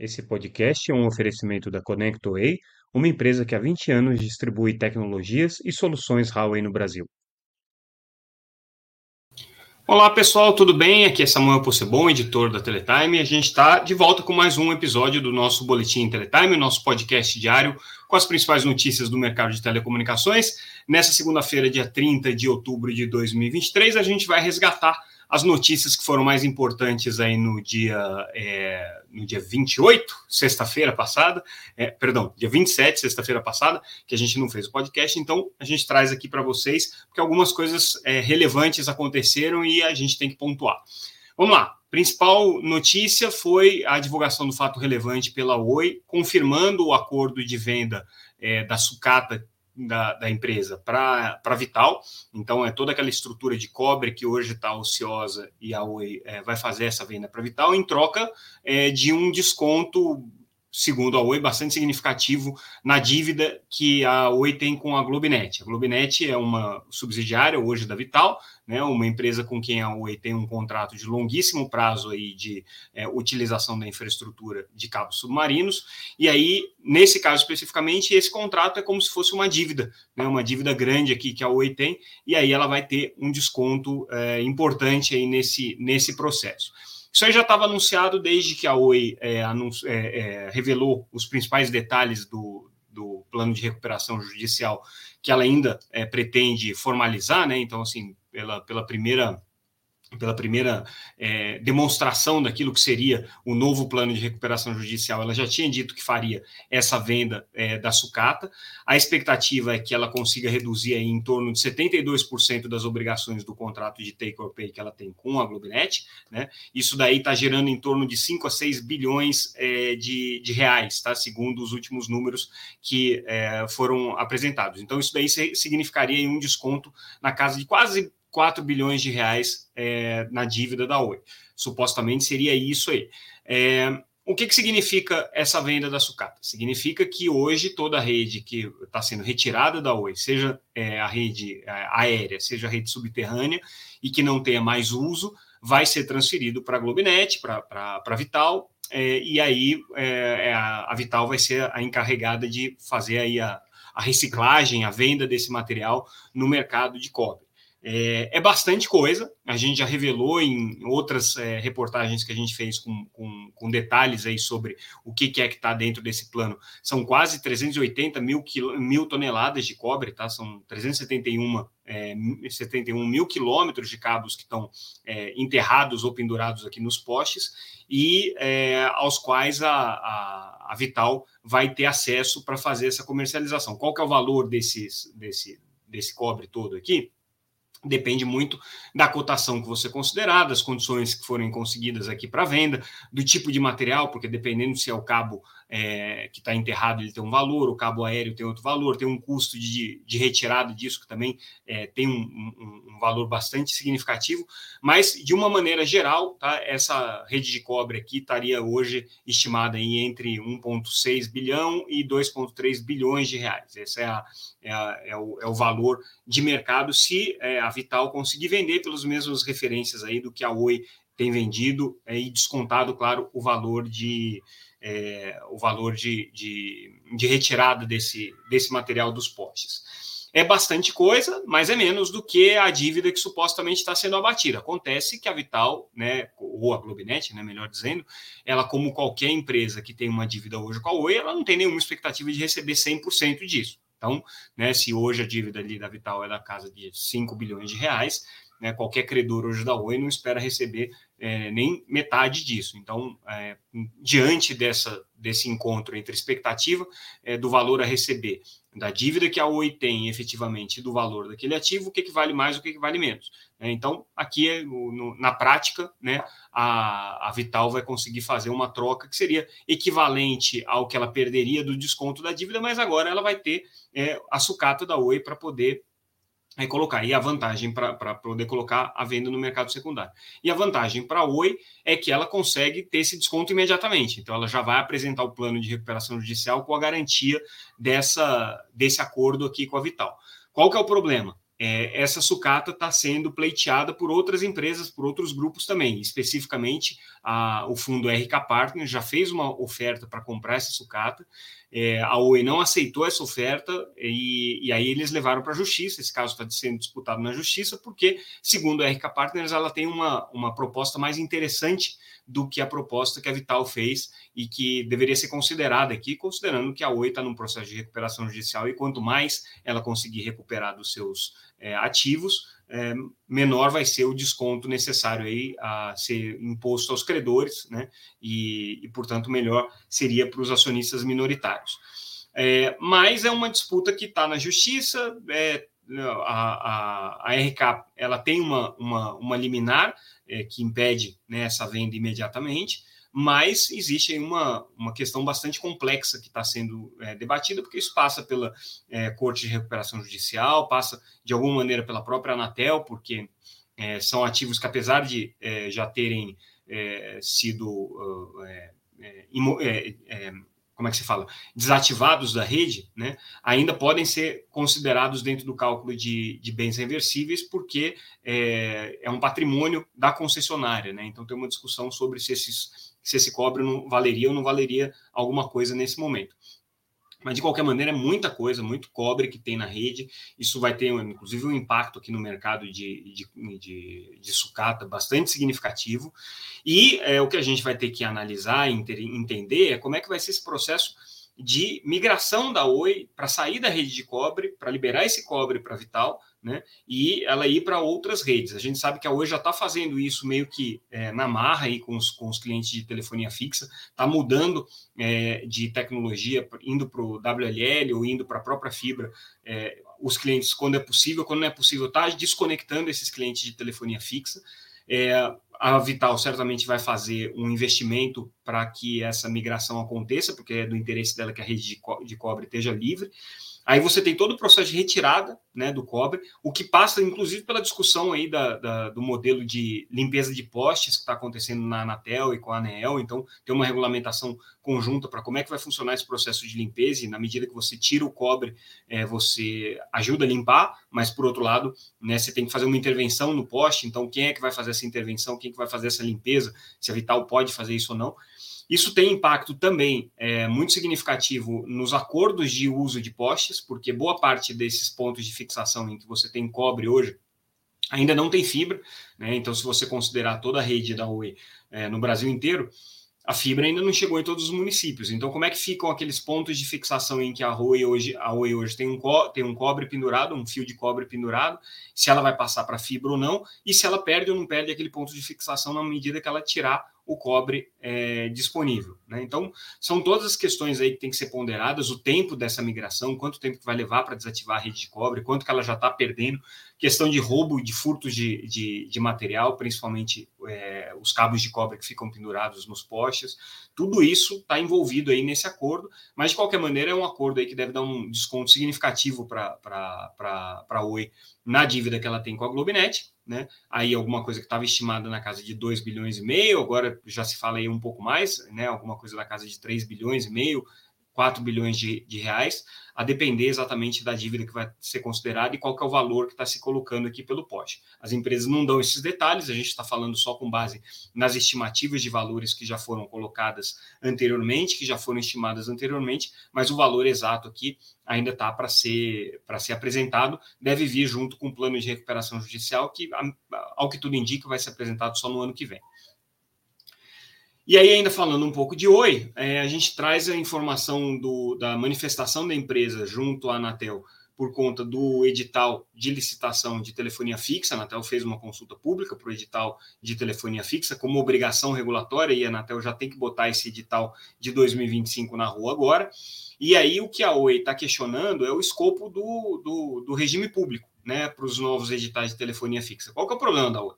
Esse podcast é um oferecimento da ConnectWay, uma empresa que há 20 anos distribui tecnologias e soluções Huawei no Brasil. Olá pessoal, tudo bem? Aqui é Samuel Possebon, editor da Teletime, a gente está de volta com mais um episódio do nosso Boletim Teletime, nosso podcast diário com as principais notícias do mercado de telecomunicações. Nessa segunda-feira, dia 30 de outubro de 2023, a gente vai resgatar as notícias que foram mais importantes aí no dia, é, no dia 28, sexta-feira passada, é, perdão, dia 27, sexta-feira passada, que a gente não fez o podcast, então a gente traz aqui para vocês, porque algumas coisas é, relevantes aconteceram e a gente tem que pontuar. Vamos lá. Principal notícia foi a divulgação do fato relevante pela Oi, confirmando o acordo de venda é, da sucata da, da empresa para Vital. Então, é toda aquela estrutura de cobre que hoje está ociosa e a Oi é, vai fazer essa venda para Vital em troca é, de um desconto segundo a Oi, bastante significativo na dívida que a Oi tem com a Globinet. A Globinet é uma subsidiária hoje da Vital, né, uma empresa com quem a Oi tem um contrato de longuíssimo prazo aí de é, utilização da infraestrutura de cabos submarinos. E aí, nesse caso especificamente, esse contrato é como se fosse uma dívida, né, uma dívida grande aqui que a Oi tem, e aí ela vai ter um desconto é, importante aí nesse, nesse processo. Isso aí já estava anunciado desde que a Oi é, anuncio, é, é, revelou os principais detalhes do, do plano de recuperação judicial que ela ainda é, pretende formalizar, né? Então, assim, pela, pela primeira pela primeira é, demonstração daquilo que seria o novo plano de recuperação judicial, ela já tinha dito que faria essa venda é, da sucata. A expectativa é que ela consiga reduzir em torno de 72% das obrigações do contrato de take or pay que ela tem com a Globinet. Né? Isso daí está gerando em torno de 5 a 6 bilhões é, de, de, reais, tá? segundo os últimos números que é, foram apresentados. Então, isso daí significaria um desconto na casa de quase 4 bilhões de reais é, na dívida da Oi. Supostamente seria isso aí. É, o que, que significa essa venda da sucata? Significa que hoje toda a rede que está sendo retirada da Oi, seja é, a rede é, aérea, seja a rede subterrânea, e que não tenha mais uso, vai ser transferido para a Globinet, para a Vital, é, e aí é, a, a, Vital vai ser a encarregada de fazer aí a, a reciclagem, a venda desse material no mercado de cobre. É, é, bastante coisa, a gente já revelou em outras é, reportagens que a gente fez com, com, com, detalhes aí sobre o que, que é que está dentro desse plano. São quase 380 mil, mil toneladas de cobre, tá? São 371 é, 71 mil quilômetros de cabos que estão é, enterrados ou pendurados aqui nos postes e é, aos quais a, a, a, Vital vai ter acesso para fazer essa comercialização. Qual que é o valor desses, desse, desse cobre todo aqui? Depende muito da cotação que você considerar, das condições que forem conseguidas aqui para venda, do tipo de material, porque dependendo se é o cabo é, que está enterrado, ele tem um valor, o cabo aéreo tem outro valor, tem um custo de, de retirada disso que também é, tem um, um, um, valor bastante significativo, mas de uma maneira geral, tá, essa rede de cobre aqui estaria hoje estimada em entre 1,6 bilhão e 2,3 bilhões de reais. Esse é, a, é, a, é, o, é o, valor de mercado se é, a Vital conseguir vender pelas mesmas referências aí do que a Oi tem vendido é, e descontado, claro, o valor de é, o valor de, de, de, retirada desse, desse material dos postes. É bastante coisa, mas é menos do que a dívida que supostamente está sendo abatida. Acontece que a Vital, né, ou a Globinet, né, melhor dizendo, ela, como qualquer empresa que tem uma dívida hoje com a Oi, ela não tem nenhuma expectativa de receber 100% disso. Então, né, se hoje a dívida ali da Vital é da casa de 5 bilhões de reais, né, qualquer credor hoje da Oi não espera receber é, nem metade disso. Então, é, diante dessa, desse encontro entre expectativa é, do valor a receber, da dívida que a Oi tem efetivamente do valor daquele ativo, o que, que vale mais, o que, que vale menos. É, então, aqui, é, no, na prática, né, a, a Vital vai conseguir fazer uma troca que seria equivalente ao que ela perderia do desconto da dívida, mas agora ela vai ter é, a sucata da Oi para poder é colocar. E a vantagem para poder colocar a venda no mercado secundário. E a vantagem para a Oi é que ela consegue ter esse desconto imediatamente. Então, ela já vai apresentar o plano de recuperação judicial com a garantia dessa, desse acordo aqui com a Vital. Qual que é o problema? é, essa sucata está sendo pleiteada por outras empresas, por outros grupos também. Especificamente, a, o fundo RK Partners já fez uma oferta para comprar essa sucata. É, a Oi não aceitou essa oferta e, e aí eles levaram para a justiça. Esse caso está sendo disputado na justiça, porque, segundo a RK Partners, ela tem uma, uma proposta mais interessante do que a proposta que a Vital fez e que deveria ser considerada aqui, considerando que a Oi está num processo de recuperação judicial e quanto mais ela conseguir recuperar dos seus é, ativos, é, menor vai ser o desconto necessário aí a ser imposto aos credores, né? E, e portanto, melhor seria para os acionistas minoritários. É, mas é uma disputa que está na justiça. É, a, a, a, RK ela tem uma, uma, uma liminar é, que impede né, essa venda imediatamente, mas existe uma, uma questão bastante complexa que está sendo é, debatida, porque isso passa pela é, Corte de Recuperação Judicial, passa de alguma maneira pela própria Anatel, porque é, são ativos que, apesar de é, já terem é, sido uh, é, como é que se fala, desativados da rede, né, ainda podem ser considerados dentro do cálculo de, de bens reversíveis, porque é, é, um patrimônio da concessionária, né? Então tem uma discussão sobre se, esses, se esse cobre não valeria ou não valeria alguma coisa nesse momento. Mas, de qualquer maneira, é muita coisa, muito cobre que tem na rede. Isso vai ter, inclusive, um impacto aqui no mercado de, de, de, de sucata bastante significativo. E é, o que a gente vai ter que analisar e entender é como é que vai ser esse processo de migração da Oi para sair da rede de cobre, para liberar esse cobre para Vital, né? E ela ir para outras redes. A gente sabe que a Oi já está fazendo isso meio que é, na marra aí com os, com os clientes de telefonia fixa, está mudando é, de tecnologia, indo para o WLL ou indo para a própria fibra. É, os clientes, quando é possível, quando não é possível, está desconectando esses clientes de telefonia fixa. É, a Vital certamente vai fazer um investimento para que essa migração aconteça, porque é do interesse dela que a rede de, co de cobre esteja livre. Aí você tem todo o processo de retirada né, do cobre, o que passa, inclusive, pela discussão aí da, da do modelo de limpeza de postes que está acontecendo na Anatel e com a ANEEL. Então, tem uma regulamentação conjunta para como é que vai funcionar esse processo de limpeza, e na medida que você tira o cobre, é, você ajuda a limpar, mas, por outro lado, né, você tem que fazer uma intervenção no poste. Então, quem é que vai fazer essa intervenção? Quem é que vai fazer essa limpeza? Se a Vital pode fazer isso ou não. Isso tem impacto também é, muito significativo nos acordos de uso de postes, porque boa parte desses pontos de fixação em que você tem cobre hoje ainda não tem fibra, né? Então, se você considerar toda a rede da Oi é, no Brasil inteiro, a fibra ainda não chegou em todos os municípios. Então, como é que ficam aqueles pontos de fixação em que a Oi hoje, a hoje tem, um tem um cobre pendurado, um fio de cobre pendurado, se ela vai passar para fibra ou não, e se ela perde ou não perde aquele ponto de fixação na medida que ela tirar o cobre é, disponível. Né? Então, são todas as questões aí que tem que ser ponderadas, o tempo dessa migração, quanto tempo que vai levar para desativar a rede de cobre, quanto que ela já está perdendo, questão de roubo, de furtos de, de, de material, principalmente é, os cabos de cobre que ficam pendurados nos postes, tudo isso está envolvido aí nesse acordo, mas de qualquer maneira é um acordo aí que deve dar um desconto significativo para a Oi na dívida que ela tem com a Globinet, né? Aí alguma coisa que estava estimada na casa de 2 bilhões e meio, agora já se fala aí um pouco mais, né? Alguma coisa na casa de 3 bilhões e meio, 4 bilhões de, de, reais, a depender exatamente da dívida que vai ser considerada e qual é o valor que está se colocando aqui pelo pote. As empresas não dão esses detalhes, a gente está falando só com base nas estimativas de valores que já foram colocadas anteriormente, que já foram estimadas anteriormente, mas o valor exato aqui ainda está para ser, ser apresentado, deve vir junto com o plano de recuperação judicial, que, ao que tudo indica, vai ser apresentado só no ano que vem. E aí, ainda falando um pouco de Oi, é, a gente traz a informação do, da manifestação da empresa junto à Anatel por conta do edital de licitação de telefonia fixa. A Anatel fez uma consulta pública para o edital de telefonia fixa como obrigação regulatória e a Anatel já tem que botar esse edital de 2025 na rua agora. E aí o que a Oi está questionando é o escopo do, do, do regime público né, para os novos editais de telefonia fixa. Qual que é o problema da Oi?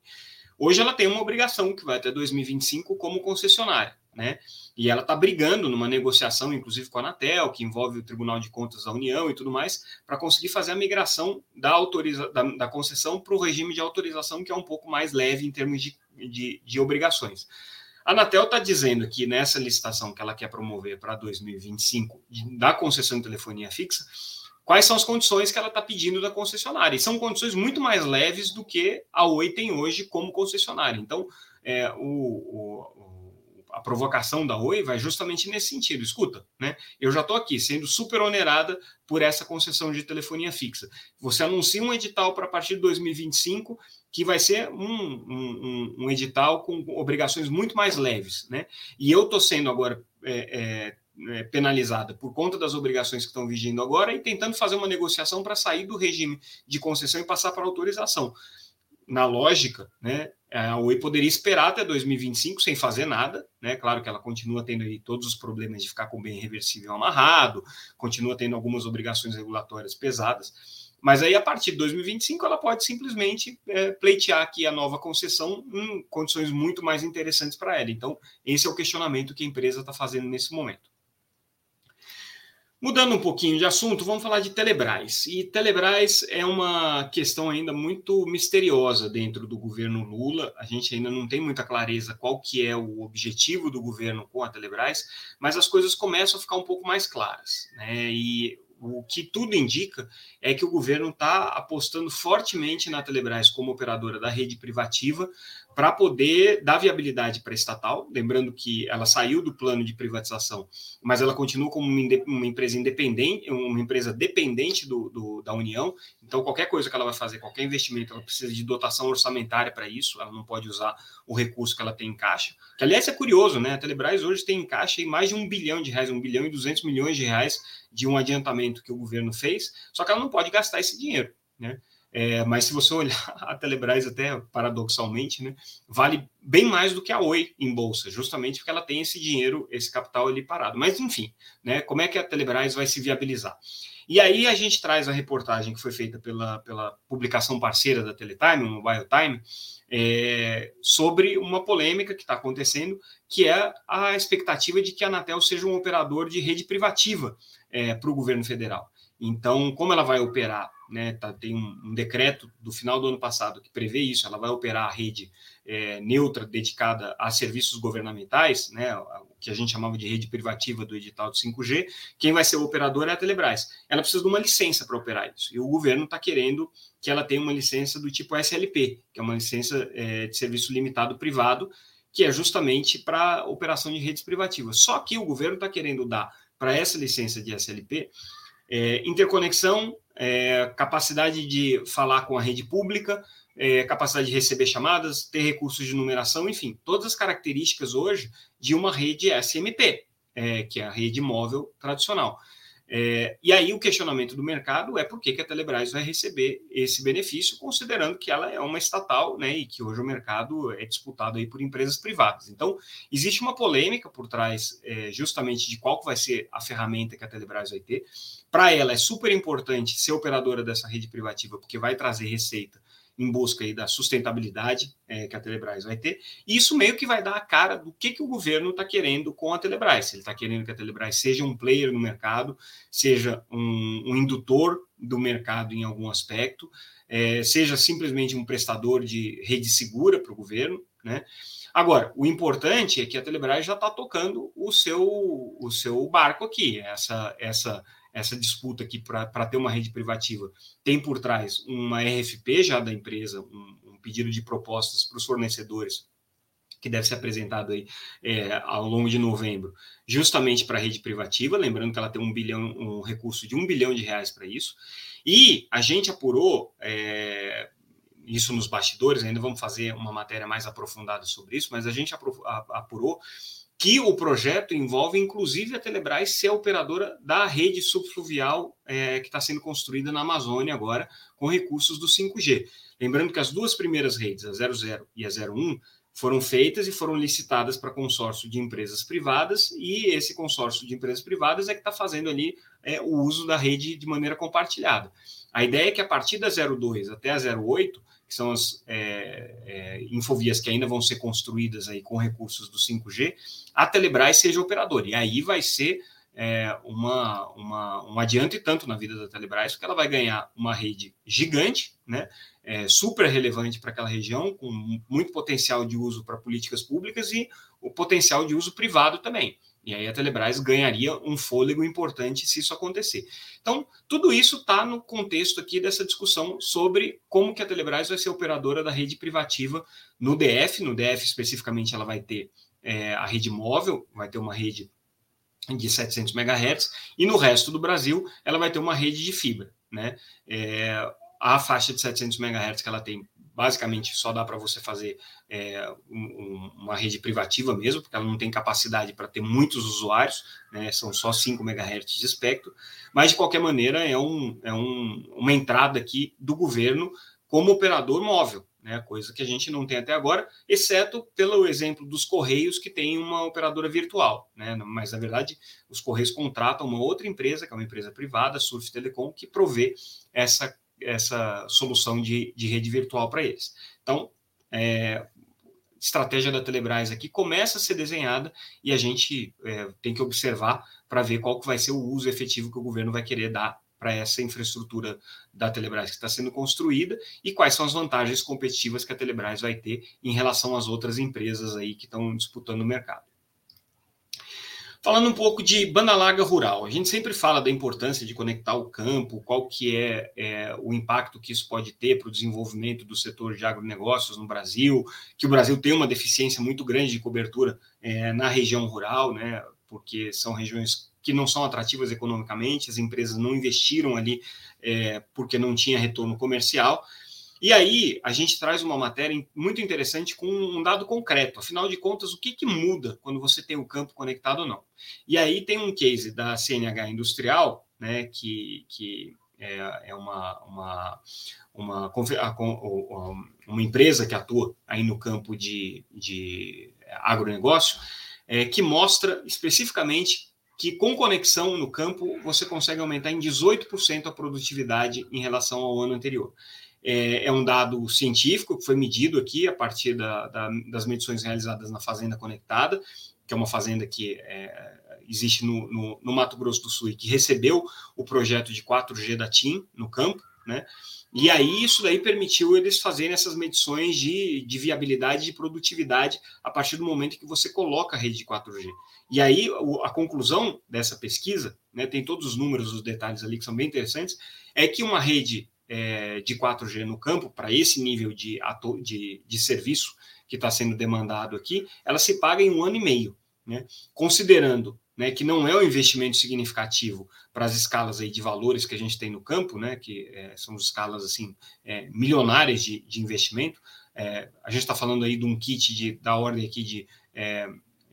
Hoje ela tem uma obrigação que vai até 2025 como concessionária, né? E ela está brigando numa negociação, inclusive com a Anatel, que envolve o Tribunal de Contas da União e tudo mais, para conseguir fazer a migração da, autoriza da, da concessão para o regime de autorização, que é um pouco mais leve em termos de, de, de obrigações. A Anatel está dizendo que nessa licitação que ela quer promover para 2025 da concessão de telefonia fixa, quais são as condições que ela está pedindo da concessionária. E são condições muito mais leves do que a Oi tem hoje como concessionária. Então, é, o, o, a provocação da Oi vai justamente nesse sentido. Escuta, né? Eu já estou aqui sendo super onerada por essa concessão de telefonia fixa. Você anuncia um edital para a partir de 2025 que vai ser um, um, um, edital com obrigações muito mais leves, né? E eu estou sendo agora é, é, penalizada por conta das obrigações que estão vigindo agora e tentando fazer uma negociação para sair do regime de concessão e passar para autorização. Na lógica, né, a Oi poderia esperar até 2025 sem fazer nada, né? Claro que ela continua tendo aí todos os problemas de ficar com o bem reversível amarrado, continua tendo algumas obrigações regulatórias pesadas, mas aí a partir de 2025 ela pode simplesmente é, pleitear aqui a nova concessão em condições muito mais interessantes para ela. Então, esse é o questionamento que a empresa está fazendo nesse momento. Mudando um pouquinho de assunto, vamos falar de Telebrás. E Telebrás é uma questão ainda muito misteriosa dentro do governo Lula. A gente ainda não tem muita clareza qual que é o objetivo do governo com a Telebrás, mas as coisas começam a ficar um pouco mais claras. Né? E o que tudo indica é que o governo está apostando fortemente na Telebrás como operadora da rede privativa, para poder dar viabilidade para a estatal, lembrando que ela saiu do plano de privatização, mas ela continua como uma, empresa independente, uma empresa dependente do, do, da União, então qualquer coisa que ela vai fazer, qualquer investimento, ela precisa de dotação orçamentária para isso, ela não pode usar o recurso que ela tem em caixa, que aliás é curioso, né, a Telebrás hoje tem em caixa mais de um bilhão de reais, um bilhão e duzentos milhões de reais de um adiantamento que o governo fez, só que ela não pode gastar esse dinheiro, né, é, mas se você olhar a Telebrás, até paradoxalmente, né, vale bem mais do que a Oi em bolsa, justamente porque ela tem esse dinheiro, esse capital ali parado. Mas, enfim, né, como é que a Telebrás vai se viabilizar? E aí a gente traz a reportagem que foi feita pela, pela publicação parceira da Teletime, o Mobile Time, é, sobre uma polêmica que está acontecendo, que é a expectativa de que a Anatel seja um operador de rede privativa é, para o governo federal. Então, como ela vai operar né, tá, tem um, decreto do final do ano passado que prevê isso, ela vai operar a rede é, neutra dedicada a serviços governamentais, né, o que a gente chamava de rede privativa do edital de 5G, quem vai ser o operador é a Telebrás. Ela precisa de uma licença para operar isso, e o governo está querendo que ela tenha uma licença do tipo SLP, que é uma licença é, de serviço limitado privado, que é justamente para operação de redes privativas. Só que o governo está querendo dar para essa licença de SLP é, interconexão é, capacidade de falar com a rede pública, é, capacidade de receber chamadas, ter recursos de numeração, enfim, todas as características hoje de uma rede SMP, é, que é a rede móvel tradicional. É, e aí o questionamento do mercado é por que, que a Telebrás vai receber esse benefício, considerando que ela é uma estatal, né, e que hoje o mercado é disputado aí por empresas privadas. Então, existe uma polêmica por trás é, justamente de qual vai ser a ferramenta que a Telebrás vai ter. Para ela é super importante ser operadora dessa rede privativa, porque vai trazer receita em busca aí da sustentabilidade é, que a Telebrás vai ter. E isso meio que vai dar a cara do que, que o governo está querendo com a Telebrás. Ele está querendo que a Telebrás seja um player no mercado, seja um, um indutor do mercado em algum aspecto, é, seja simplesmente um prestador de rede segura para o governo, né? Agora, o importante é que a Telebrás já está tocando o seu, o seu barco aqui. Essa, essa essa disputa aqui para ter uma rede privativa tem por trás uma RFP já da empresa, um, um pedido de propostas para os fornecedores que deve ser apresentado aí é, ao longo de novembro, justamente para a rede privativa, lembrando que ela tem um bilhão, um recurso de um bilhão de reais para isso. E a gente apurou é, isso nos bastidores, ainda vamos fazer uma matéria mais aprofundada sobre isso, mas a gente apurou que o projeto envolve, inclusive, a Telebrás ser a operadora da rede subfluvial é, que está sendo construída na Amazônia agora, com recursos do 5G. Lembrando que as duas primeiras redes, a 00 e a 01, foram feitas e foram licitadas para consórcio de empresas privadas, e esse consórcio de empresas privadas é que está fazendo ali é, o uso da rede de maneira compartilhada. A ideia é que a partir da 02 até a 08, que são as é, é, infovias que ainda vão ser construídas aí com recursos do 5G, a Telebrás seja operadora. E aí vai ser é, uma, uma, um adiante tanto na vida da Telebrás, porque ela vai ganhar uma rede gigante, né, é, super relevante para aquela região, com muito potencial de uso para políticas públicas e o potencial de uso privado também. E aí a Telebrás ganharia um fôlego importante se isso acontecer. Então, tudo isso está no contexto aqui dessa discussão sobre como que a Telebrás vai ser operadora da rede privativa no DF. No DF, especificamente, ela vai ter é, a rede móvel, vai ter uma rede de 700 MHz, e no resto do Brasil ela vai ter uma rede de fibra. Né? É, a faixa de 700 MHz que ela tem basicamente só dá para você fazer é, um, uma rede privativa mesmo, porque ela não tem capacidade para ter muitos usuários, né, são só 5 MHz de espectro, mas de qualquer maneira é, um, é um, uma entrada aqui do governo como operador móvel, né, coisa que a gente não tem até agora, exceto pelo exemplo dos Correios, que tem uma operadora virtual, né, mas na verdade os Correios contratam uma outra empresa, que é uma empresa privada, Surf Telecom, que provê essa essa solução de, de rede virtual para eles. Então, é, estratégia da Telebrás aqui começa a ser desenhada e a gente é, tem que observar para ver qual que vai ser o uso efetivo que o governo vai querer dar para essa infraestrutura da Telebrás que está sendo construída e quais são as vantagens competitivas que a Telebrás vai ter em relação às outras empresas aí que estão disputando o mercado. Falando um pouco de banda larga rural, a gente sempre fala da importância de conectar o campo, qual que é, é o impacto que isso pode ter para o desenvolvimento do setor de agronegócios no Brasil, que o Brasil tem uma deficiência muito grande de cobertura é, na região rural, né, porque são regiões que não são atrativas economicamente, as empresas não investiram ali é, porque não tinha retorno comercial, e aí a gente traz uma matéria muito interessante com um dado concreto. Afinal de contas, o que, que muda quando você tem o campo conectado ou não? E aí tem um case da CNH Industrial, né, que, que é, é uma, uma, uma, uma, empresa que atua aí no campo de, de agronegócio, é, que mostra especificamente que com conexão no campo você consegue aumentar em 18% a produtividade em relação ao ano anterior. É, é, um dado científico que foi medido aqui a partir da, da, das medições realizadas na Fazenda Conectada, que é uma fazenda que é, existe no, no, no, Mato Grosso do Sul e que recebeu o projeto de 4G da TIM no campo, né? E aí isso daí permitiu eles fazerem essas medições de, de viabilidade e produtividade a partir do momento que você coloca a rede de 4G. E aí a conclusão dessa pesquisa, né, tem todos os números, os detalhes ali que são bem interessantes, é que uma rede é, de 4G no campo, para esse nível de, de, de serviço que está sendo demandado aqui, ela se paga em um ano e meio. Né? Considerando né, que não é um investimento significativo para as escalas aí de valores que a gente tem no campo, né, que é, são escalas assim é, milionárias de, de investimento. É, a gente está falando aí de um kit de, da ordem aqui de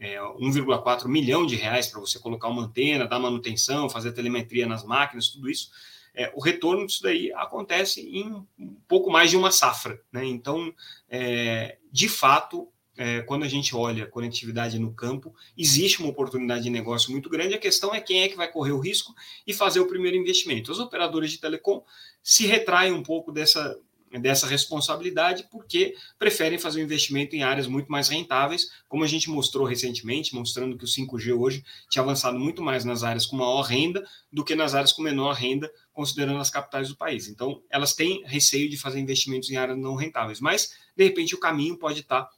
1,4 é, milhão de reais para você colocar uma antena, dar manutenção, fazer telemetria nas máquinas, tudo isso é, o retorno disso daí acontece em um pouco mais de uma safra. Né? Então, é, de fato, é, quando a gente olha conectividade no campo, existe uma oportunidade de negócio muito grande. A questão é quem é que vai correr o risco e fazer o primeiro investimento. Os operadores de telecom se retraem um pouco dessa, dessa responsabilidade, porque preferem fazer um investimento em áreas muito mais rentáveis, como a gente mostrou recentemente, mostrando que o 5G hoje tinha avançado muito mais nas áreas com maior renda do que nas áreas com menor renda, considerando as capitais do país. Então, elas têm receio de fazer investimentos em áreas não rentáveis, mas, de repente, o caminho pode estar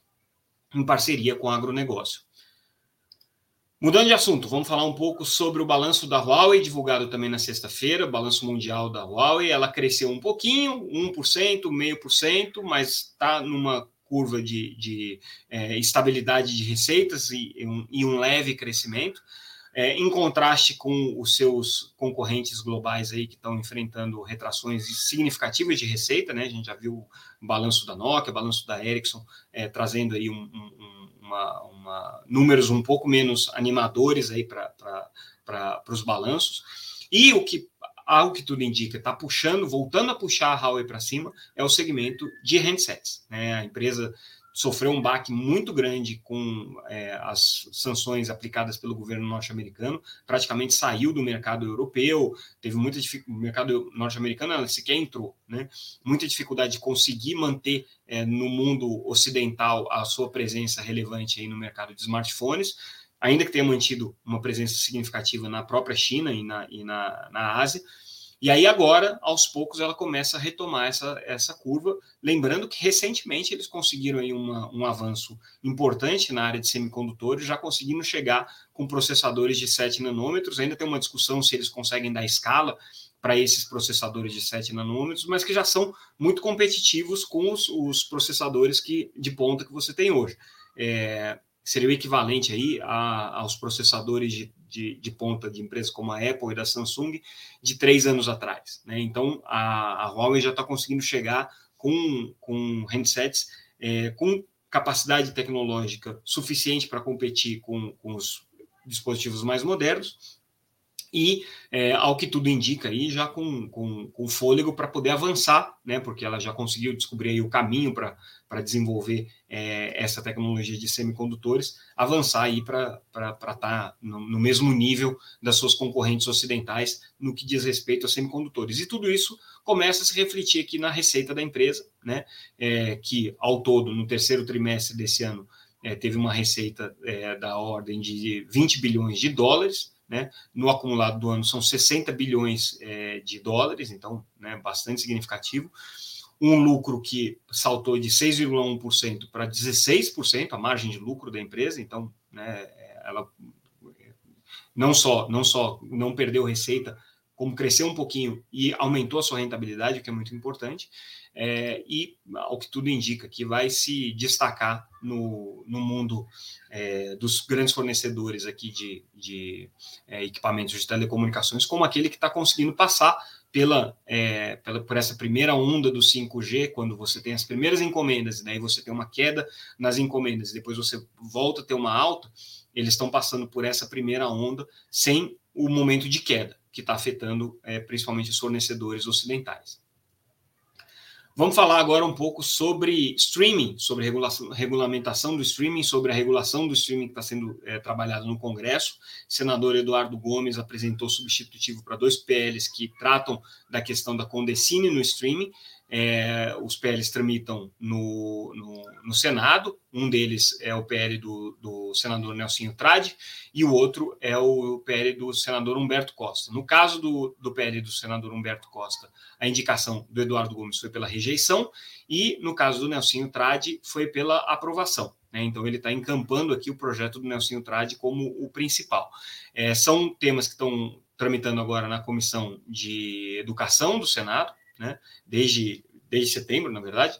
em parceria com o agronegócio. Mudando de assunto, vamos falar um pouco sobre o balanço da Huawei, divulgado também na sexta-feira, balanço mundial da Huawei. Ela cresceu um pouquinho, 1%, meio por cento, mas está numa curva de, de é, estabilidade de receitas e, um, e um leve crescimento. É, em contraste com os seus concorrentes globais aí que estão enfrentando retrações significativas de receita, né? A gente já viu o balanço da Nokia, o balanço da Ericsson, é, trazendo aí um, um, uma, uma, números um pouco menos animadores aí para os balanços. E o que algo que tudo indica está puxando, voltando a puxar a Huawei para cima, é o segmento de handsets. Né? A empresa sofreu um baque muito grande com é, as sanções aplicadas pelo governo norte-americano, praticamente saiu do mercado europeu, teve muita dificuldade, o mercado norte-americano sequer entrou, né? muita dificuldade de conseguir manter é, no mundo ocidental a sua presença relevante aí no mercado de smartphones, ainda que tenha mantido uma presença significativa na própria China e na, e na, na Ásia, E aí agora, aos poucos, ela começa a retomar essa, essa curva, lembrando que recentemente eles conseguiram aí uma, um avanço importante na área de semicondutores, já conseguindo chegar com processadores de 7 nanômetros, ainda tem uma discussão se eles conseguem dar escala para esses processadores de 7 nanômetros, mas que já são muito competitivos com os, os processadores que, de ponta que você tem hoje. É, seria o equivalente aí a, aos processadores de, de, de, ponta de empresas como a Apple e da Samsung de três anos atrás. Né? Então, a, a Huawei já está conseguindo chegar com, com handsets é, com capacidade tecnológica suficiente para competir com, com os dispositivos mais modernos e, é, ao que tudo indica aí, já com, com, com fôlego para poder avançar, né, porque ela já conseguiu descobrir o caminho para desenvolver é, essa tecnologia de semicondutores, avançar para estar tá no, no, mesmo nível das suas concorrentes ocidentais no que diz respeito a semicondutores. E tudo isso começa a se refletir aqui na receita da empresa, né, é, que ao todo, no terceiro trimestre desse ano, é, teve uma receita é, da ordem de 20 bilhões de dólares, né? No acumulado do ano são 60 bilhões é, de dólares, então né, bastante significativo. Um lucro que saltou de 6,1% para 16%, a margem de lucro da empresa, então né, ela não só, não só não perdeu receita, como cresceu um pouquinho e aumentou a sua rentabilidade, o que é muito importante é, e, ao que tudo indica, que vai se destacar no, no mundo é, dos grandes fornecedores aqui de, de é, equipamentos de telecomunicações, como aquele que está conseguindo passar pela, é, pela, por essa primeira onda do 5G, quando você tem as primeiras encomendas, e daí você tem uma queda nas encomendas, e depois você volta a ter uma alta, eles estão passando por essa primeira onda sem o momento de queda, que está afetando é, principalmente os fornecedores ocidentais. Vamos falar agora um pouco sobre streaming, sobre regulamentação do streaming, sobre a regulação do streaming que está sendo é, trabalhado no Congresso. O senador Eduardo Gomes apresentou substitutivo para dois PLs que tratam da questão da condecine no streaming. É, os PLs tramitam no, no, no, Senado, um deles é o PL do, do senador Nelsinho Trade e o outro é o PL do senador Humberto Costa. No caso do, do PL do senador Humberto Costa, a indicação do Eduardo Gomes foi pela rejeição e no caso do Nelsinho Trade foi pela aprovação. Né? Então ele está encampando aqui o projeto do Nelsinho Trade como o principal. É, são temas que estão tramitando agora na Comissão de Educação do Senado, né? desde, desde setembro, na verdade.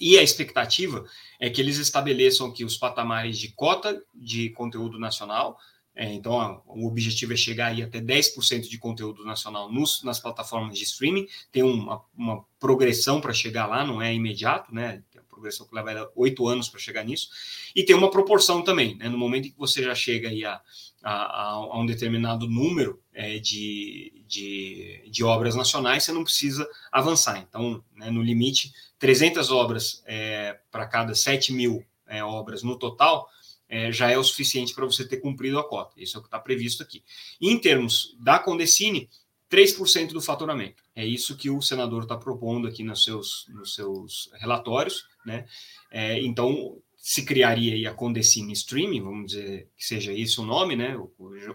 E a expectativa é que eles estabeleçam aqui os patamares de cota de conteúdo nacional. É, então, o objetivo é chegar aí até 10% de conteúdo nacional nos, nas plataformas de streaming. Tem uma, uma progressão para chegar lá, não é imediato, né? Tem uma progressão que leva oito anos para chegar nisso. E tem uma proporção também, né? No momento em que você já chega aí a a, a, um determinado número é, de, de, de, obras nacionais, você não precisa avançar. Então, né, no limite, 300 obras é, para cada 7 mil é, obras no total é, já é o suficiente para você ter cumprido a cota. Isso é o que está previsto aqui. Em termos da Condecine, 3% do faturamento. É isso que o senador está propondo aqui nos seus, nos seus relatórios. Né? É, então, se criaria a Condecine Streaming, vamos dizer que seja esse o nome, né?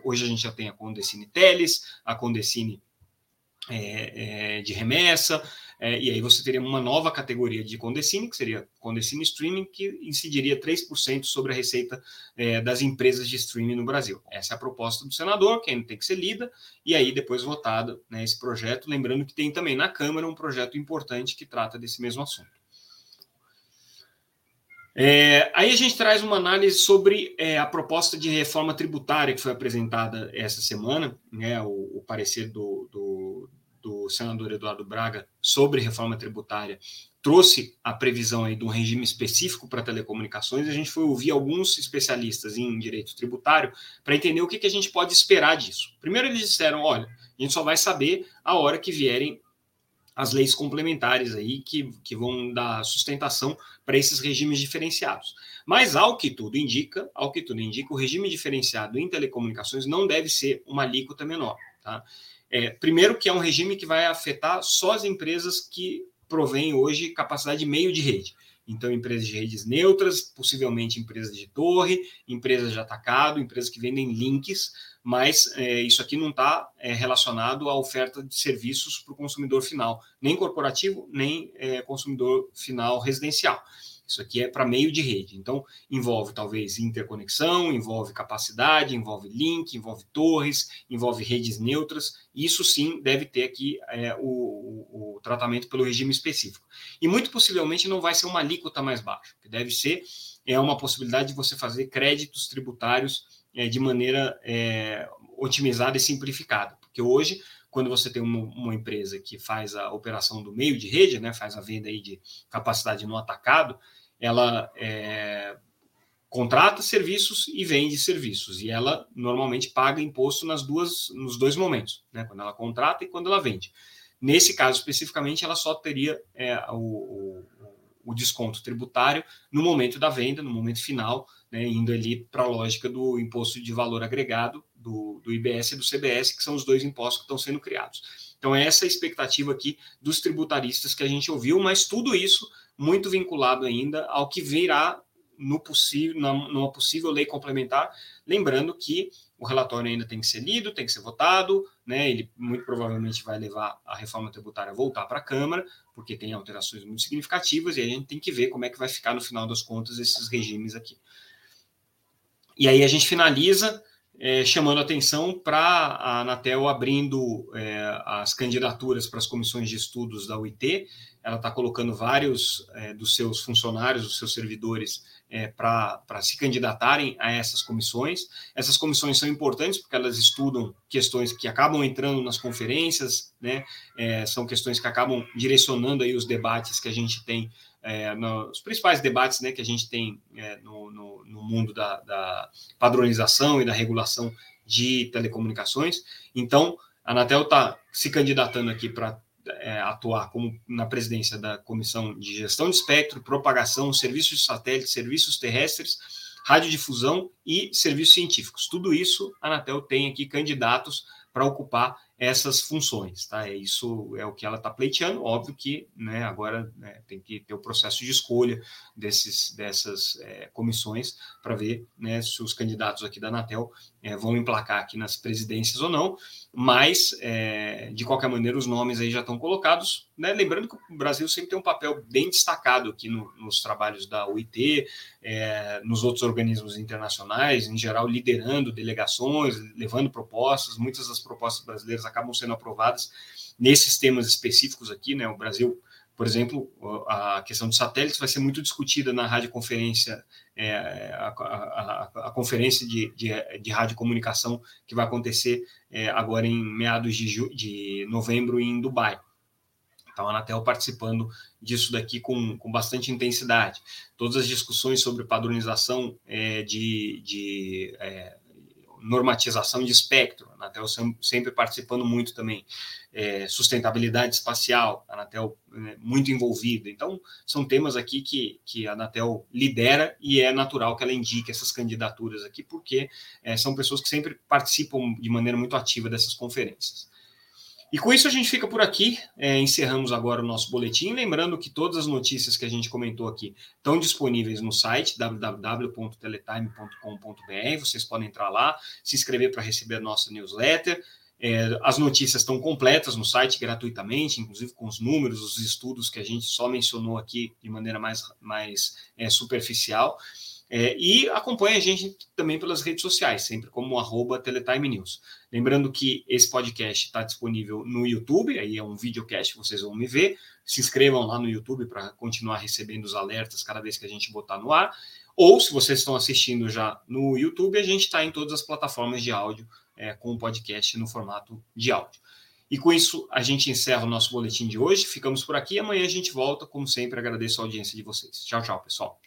Hoje a gente já tem a Condecine Teles, a Condecine é, é, de remessa, é, e aí você teria uma nova categoria de Condecine, que seria Condecine Streaming, que incidiria 3% sobre a receita é, das empresas de streaming no Brasil. Essa é a proposta do senador, que ainda tem que ser lida, e aí depois votada né, esse projeto, lembrando que tem também na Câmara um projeto importante que trata desse mesmo assunto. É, aí a gente traz uma análise sobre é, a proposta de reforma tributária que foi apresentada essa semana, né, o, o parecer do, do, do, senador Eduardo Braga sobre reforma tributária trouxe a previsão aí de um regime específico para telecomunicações. A gente foi ouvir alguns especialistas em direito tributário para entender o que, que a gente pode esperar disso. Primeiro eles disseram, olha, a gente só vai saber a hora que vierem as leis complementares aí que, que vão dar sustentação para esses regimes diferenciados. Mas ao que tudo indica, ao que tudo indica, o regime diferenciado em telecomunicações não deve ser uma alíquota menor, tá? É, primeiro que é um regime que vai afetar só as empresas que provêm hoje capacidade de meio de rede. Então, empresas de redes neutras, possivelmente empresas de torre, empresas de atacado, empresas que vendem links, mas é, isso aqui não está é, relacionado à oferta de serviços para o consumidor final, nem corporativo, nem é, consumidor final residencial. Isso aqui é para meio de rede. Então, envolve talvez interconexão, envolve capacidade, envolve link, envolve torres, envolve redes neutras. Isso sim deve ter aqui é, o, o, o, tratamento pelo regime específico. E muito possivelmente não vai ser uma alíquota mais baixa. Que deve ser é uma possibilidade de você fazer créditos tributários é, de maneira é, otimizada e simplificada. Porque hoje quando você tem uma, uma, empresa que faz a operação do meio de rede, né, faz a venda aí de capacidade no atacado, ela é, contrata serviços e vende serviços, e ela normalmente paga imposto nas duas, nos dois momentos, né, quando ela contrata e quando ela vende. Nesse caso especificamente, ela só teria é, o, o, desconto tributário no momento da venda, no momento final, né, indo ali para a lógica do imposto de valor agregado, do, do IBS e do CBS, que são os dois impostos que estão sendo criados. Então, é essa a expectativa aqui dos tributaristas que a gente ouviu, mas tudo isso muito vinculado ainda ao que virá no possível, numa possível lei complementar, lembrando que o relatório ainda tem que ser lido, tem que ser votado, né? Ele muito provavelmente vai levar a reforma tributária a voltar para a Câmara, porque tem alterações muito significativas, e a gente tem que ver como é que vai ficar no final das contas esses regimes aqui. E aí a gente finaliza é, chamando atenção para a Anatel abrindo é, as candidaturas para as comissões de estudos da UIT. Ela está colocando vários é, dos seus funcionários, dos seus servidores, é, para se candidatarem a essas comissões. Essas comissões são importantes porque elas estudam questões que acabam entrando nas conferências, né? É, são questões que acabam direcionando aí os debates que a gente tem é, nos principais debates né, que a gente tem é, no, no, no, mundo da, da, padronização e da regulação de telecomunicações. Então, a Anatel está se candidatando aqui para é, atuar como na presidência da Comissão de Gestão de Espectro, Propagação, Serviços de Satélite, Serviços Terrestres, Radiodifusão e Serviços Científicos. Tudo isso a Anatel tem aqui candidatos para ocupar essas funções, tá? É isso é o que ela está pleiteando. Óbvio que, né, agora né, tem que ter o processo de escolha desses, dessas é, comissões para ver, né, se os candidatos aqui da Anatel é, vão emplacar aqui nas presidências ou não. Mas, é, de qualquer maneira, os nomes aí já estão colocados. Né? Lembrando que o Brasil sempre tem um papel bem destacado aqui no, nos trabalhos da UIT, é, nos outros organismos internacionais, em geral, liderando delegações, levando propostas. Muitas das propostas brasileiras acabam sendo aprovadas nesses temas específicos aqui, né? O Brasil, por exemplo, a questão dos satélites vai ser muito discutida na radioconferência, é, a, a, a, conferência de, de, de radiocomunicação que vai acontecer é, agora em meados de, de novembro em Dubai. Então, a Anatel participando disso daqui com, com bastante intensidade. Todas as discussões sobre padronização é, de, de é, normatização de espectro, a Anatel sempre participando muito também, é, sustentabilidade espacial, a Anatel é, muito envolvida. Então, são temas aqui que, que a Anatel lidera e é natural que ela indique essas candidaturas aqui, porque é, são pessoas que sempre participam de maneira muito ativa dessas conferências. E com isso a gente fica por aqui, é, encerramos agora o nosso boletim, lembrando que todas as notícias que a gente comentou aqui estão disponíveis no site www.teletime.com.br, vocês podem entrar lá, se inscrever para receber a nossa newsletter, é, as notícias estão completas no site gratuitamente, inclusive com os números, os estudos que a gente só mencionou aqui de maneira mais, mais é, superficial. É, e acompanhe a gente também pelas redes sociais, sempre como arroba Teletime News. Lembrando que esse podcast está disponível no YouTube, aí é um videocast que vocês vão me ver. Se inscrevam lá no YouTube para continuar recebendo os alertas cada vez que a gente botar no ar. Ou, se vocês estão assistindo já no YouTube, a gente está em todas as plataformas de áudio é, com o podcast no formato de áudio. E com isso, a gente encerra o nosso boletim de hoje. Ficamos por aqui. Amanhã a gente volta. Como sempre, agradeço a audiência de vocês. Tchau, tchau, pessoal.